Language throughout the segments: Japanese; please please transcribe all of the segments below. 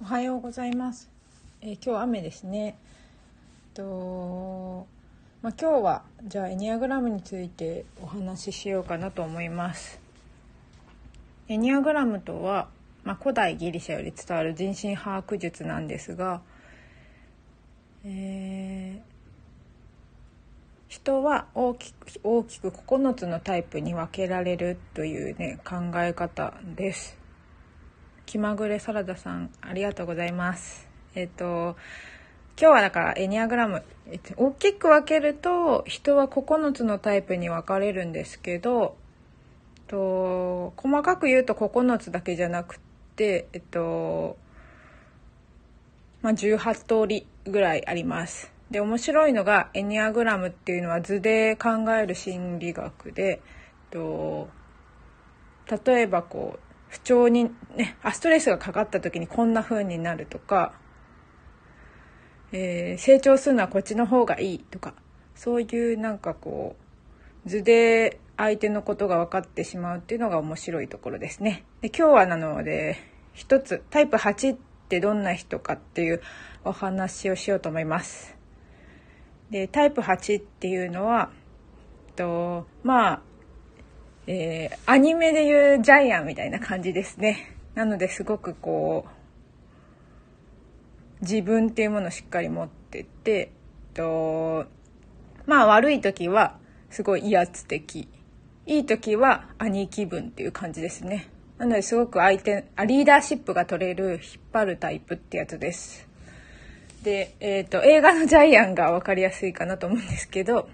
おはようございます。えー今日雨ですね。と、まあ、今日はじゃあエニアグラムについてお話ししようかなと思います。エニアグラムとは、まあ、古代ギリシャより伝わる人心把握術なんですが、えー人は大きく大きく9つのタイプに分けられるというね考え方です。気まぐれサラダさんありがとうございます。えっ、と今日はだからエニアグラム、大きく分けると人は9つのタイプに分かれるんですけど、と細かく言うと9つだけじゃなくてえっとまあ、18通りぐらいあります。で面白いのがエニアグラムっていうのは図で考える心理学でえっと例えばこう不調にねあストレスがかかった時にこんな風になるとか、えー成長するのはこっちの方がいいとかそういうなんかこう図で相手のことが分かってしまうっていうのが面白いところですね。で今日はなので一つタイプ8ってどんな人かっていうお話をしようと思います。でタイプ8っていうのはとまあえーアニメでいうジャイアンみたいな感じですね。なのですごくこう自分っていうものをしっかり持ってて、えっとまあ悪い時はすごい威圧的いい時は兄貴分っていう感じですね。なのですごく相手リーダーシップが取れる引っ張るタイプってやつです。で、えっと映画のジャイアンが分かりやすいかなと思うんですけど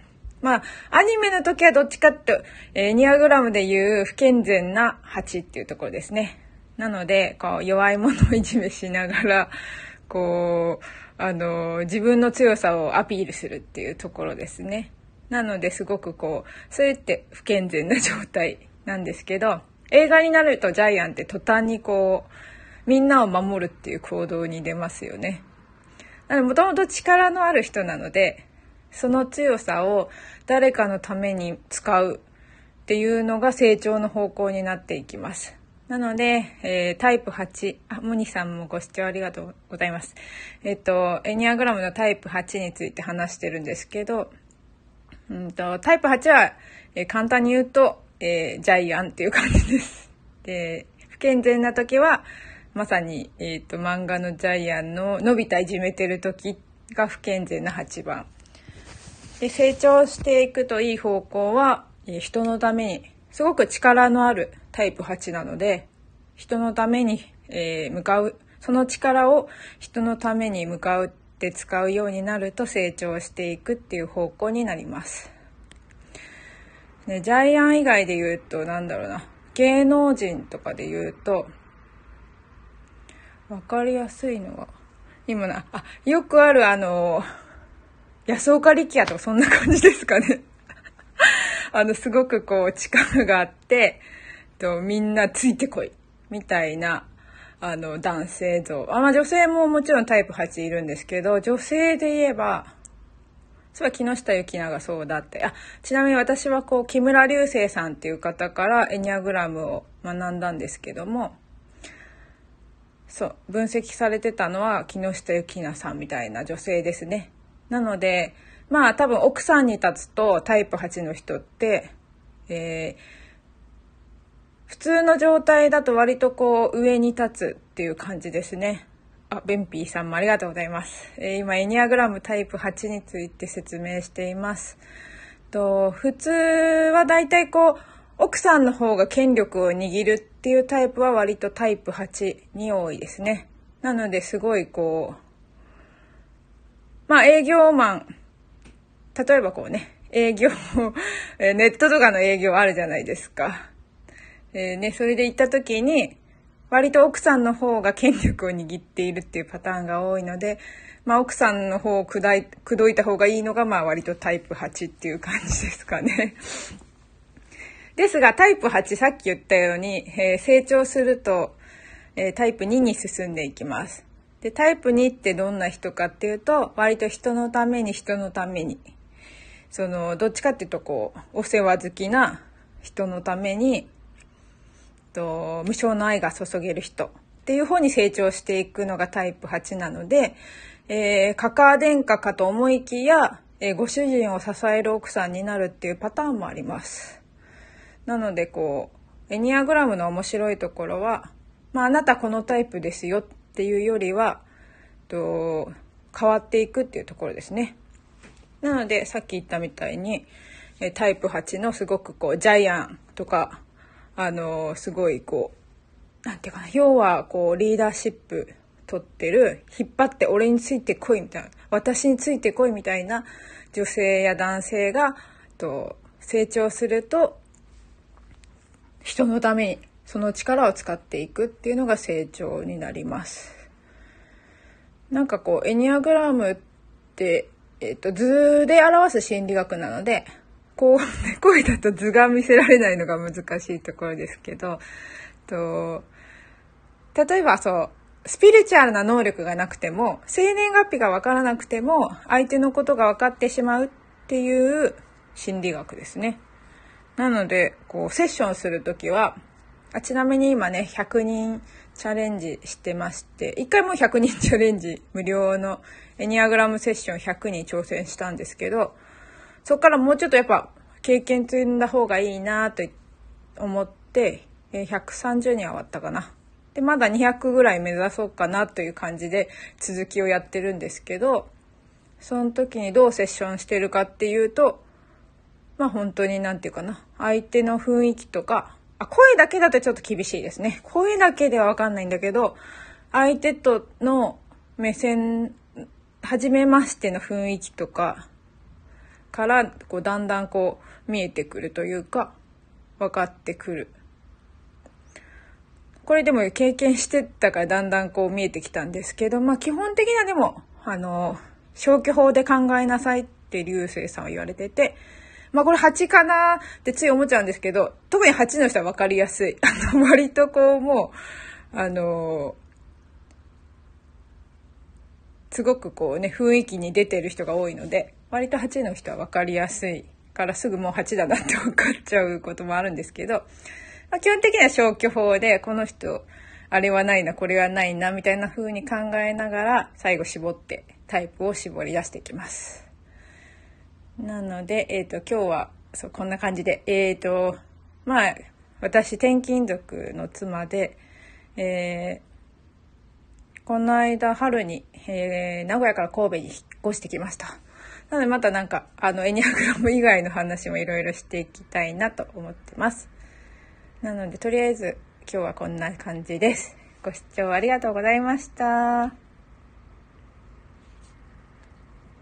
まあアニメの時はどっちかって、えーニアグラムでいう不健全な8っていうところですね。なのでこう弱い者をいじめしながらこうあの自分の強さをアピールするっていうところですね。なのですごくこうそれって不健全な状態なんですけど映画になるとジャイアンって途端にこうみんなを守るっていう行動に出ますよね。もともと力のある人なのでその強さを誰かのために使うっていうのが成長の方向になっていきます。なので、えータイプ8、あ、モニさんもご視聴ありがとうございます。えっと、エニアグラムのタイプ8について話してるんですけど、うんと、タイプ8は、えー簡単に言うと、えージャイアンっていう感じです。で、不健全な時は、まさに、えっ、と、漫画のジャイアンののび太いじめてる時が不健全な8番。で、成長していくといい方向は、人のために、すごく力のあるタイプ8なので、人のために、えー向かう、その力を人のために向かうって使うようになると成長していくっていう方向になります。ね、ジャイアン以外で言うと、なんだろうな、芸能人とかで言うと、わかりやすいのは、今な、あ、よくあるあの、安岡力也とかそんな感じですかね。あの、すごくこう力があって、とみんなついてこい、みたいな、あの、男性像。あ、まあ女性ももちろんタイプ8いるんですけど、女性で言えば、そういえば木下ゆきながそうだって。あ、ちなみに私はこう、木村流星さんっていう方からエニアグラムを学んだんですけども、そう、分析されてたのは木下ゆきなさんみたいな女性ですね。なので、まあ多分奥さんに立つとタイプ8の人って、えー普通の状態だと割とこう上に立つっていう感じですね。あ、ベンピーさんもありがとうございます。えー今、エニアグラムタイプ8について説明しています。と普通は大体こう、奥さんの方が権力を握るっていうタイプは割とタイプ8に多いですね。なのですごいこう、まあ営業マン、例えばこうね、営業、ネットとかの営業あるじゃないですか。えーね、それで行った時に、割と奥さんの方が権力を握っているっていうパターンが多いので、まあ奥さんの方を砕い口説いた方がいいのが、まあ割とタイプ8っていう感じですかね。ですが、タイプ8、さっき言ったように、えー成長すると、えータイプ2に進んでいきます。で、タイプ2ってどんな人かっていうと、割と人のために人のために、その、どっちかっていうとこう、お世話好きな人のために、と無償の愛が注げる人っていう方に成長していくのがタイプ8なので、えー、カカア殿下かと思いきや、えー、ご主人を支える奥さんになるっていうパターンもあります。なのでこう、エニアグラムの面白いところは、まあ、あなたこのタイプですよっていうよりは、と変わっていくっていうところですね。なので、さっき言ったみたいに、タイプ8のすごくこう、ジャイアンとか、あのすごいこう、なんていうかな、要はこう、リーダーシップ取ってる、引っ張って俺についてこいみたいな、私についてこいみたいな女性や男性が、と成長すると、人のためにその力を使っていくっていうのが成長になります。なんかこう、エニアグラムって、えっ、と、図で表す心理学なので、こう、声だと図が見せられないのが難しいところですけど、と、例えばそう、スピリチュアルな能力がなくても、生年月日がわからなくても、相手のことが分かってしまうっていう心理学ですね。なので、こう、セッションするときは、あちなみに今ね、100人チャレンジしてまして、一回も100人チャレンジ無料のエニアグラムセッション100に挑戦したんですけど、そこからもうちょっとやっぱ経験積んだ方がいいなと思って、130人終わったかな。で、まだ200ぐらい目指そうかなという感じで続きをやってるんですけど、その時にどうセッションしてるかっていうと、まあ本当に何て言うかな、相手の雰囲気とか、あ、声だけだとちょっと厳しいですね。声だけではわかんないんだけど、相手との目線、初めましての雰囲気とかから、こうだんだんこう見えてくるというか、分かってくる。これでも経験してたからだんだんこう見えてきたんですけど、まあ基本的にはでも、あの、消去法で考えなさいって流星さんは言われてて、まあこれ8かなってつい思っちゃうんですけど、特に8の人は分かりやすい。あの、割とこうもう、あの、すごくこうね、雰囲気に出てる人が多いので、割と8の人は分かりやすいからすぐもう8だなって分かっちゃうこともあるんですけど、まあ、基本的には消去法で、この人、あれはないな、これはないな、みたいな風に考えながら、最後絞って、タイプを絞り出していきます。なので、えっ、ー、と、今日は、そう、こんな感じで、えっ、ー、と、まあ、私、転勤族の妻で、えー、この間春に、えー、名古屋から神戸に引っ越してきました。なのでまたなんか、あの、エニアグラム以外の話もいろいろしていきたいなと思ってます。なので、とりあえず今日はこんな感じです。ご視聴ありがとうございました。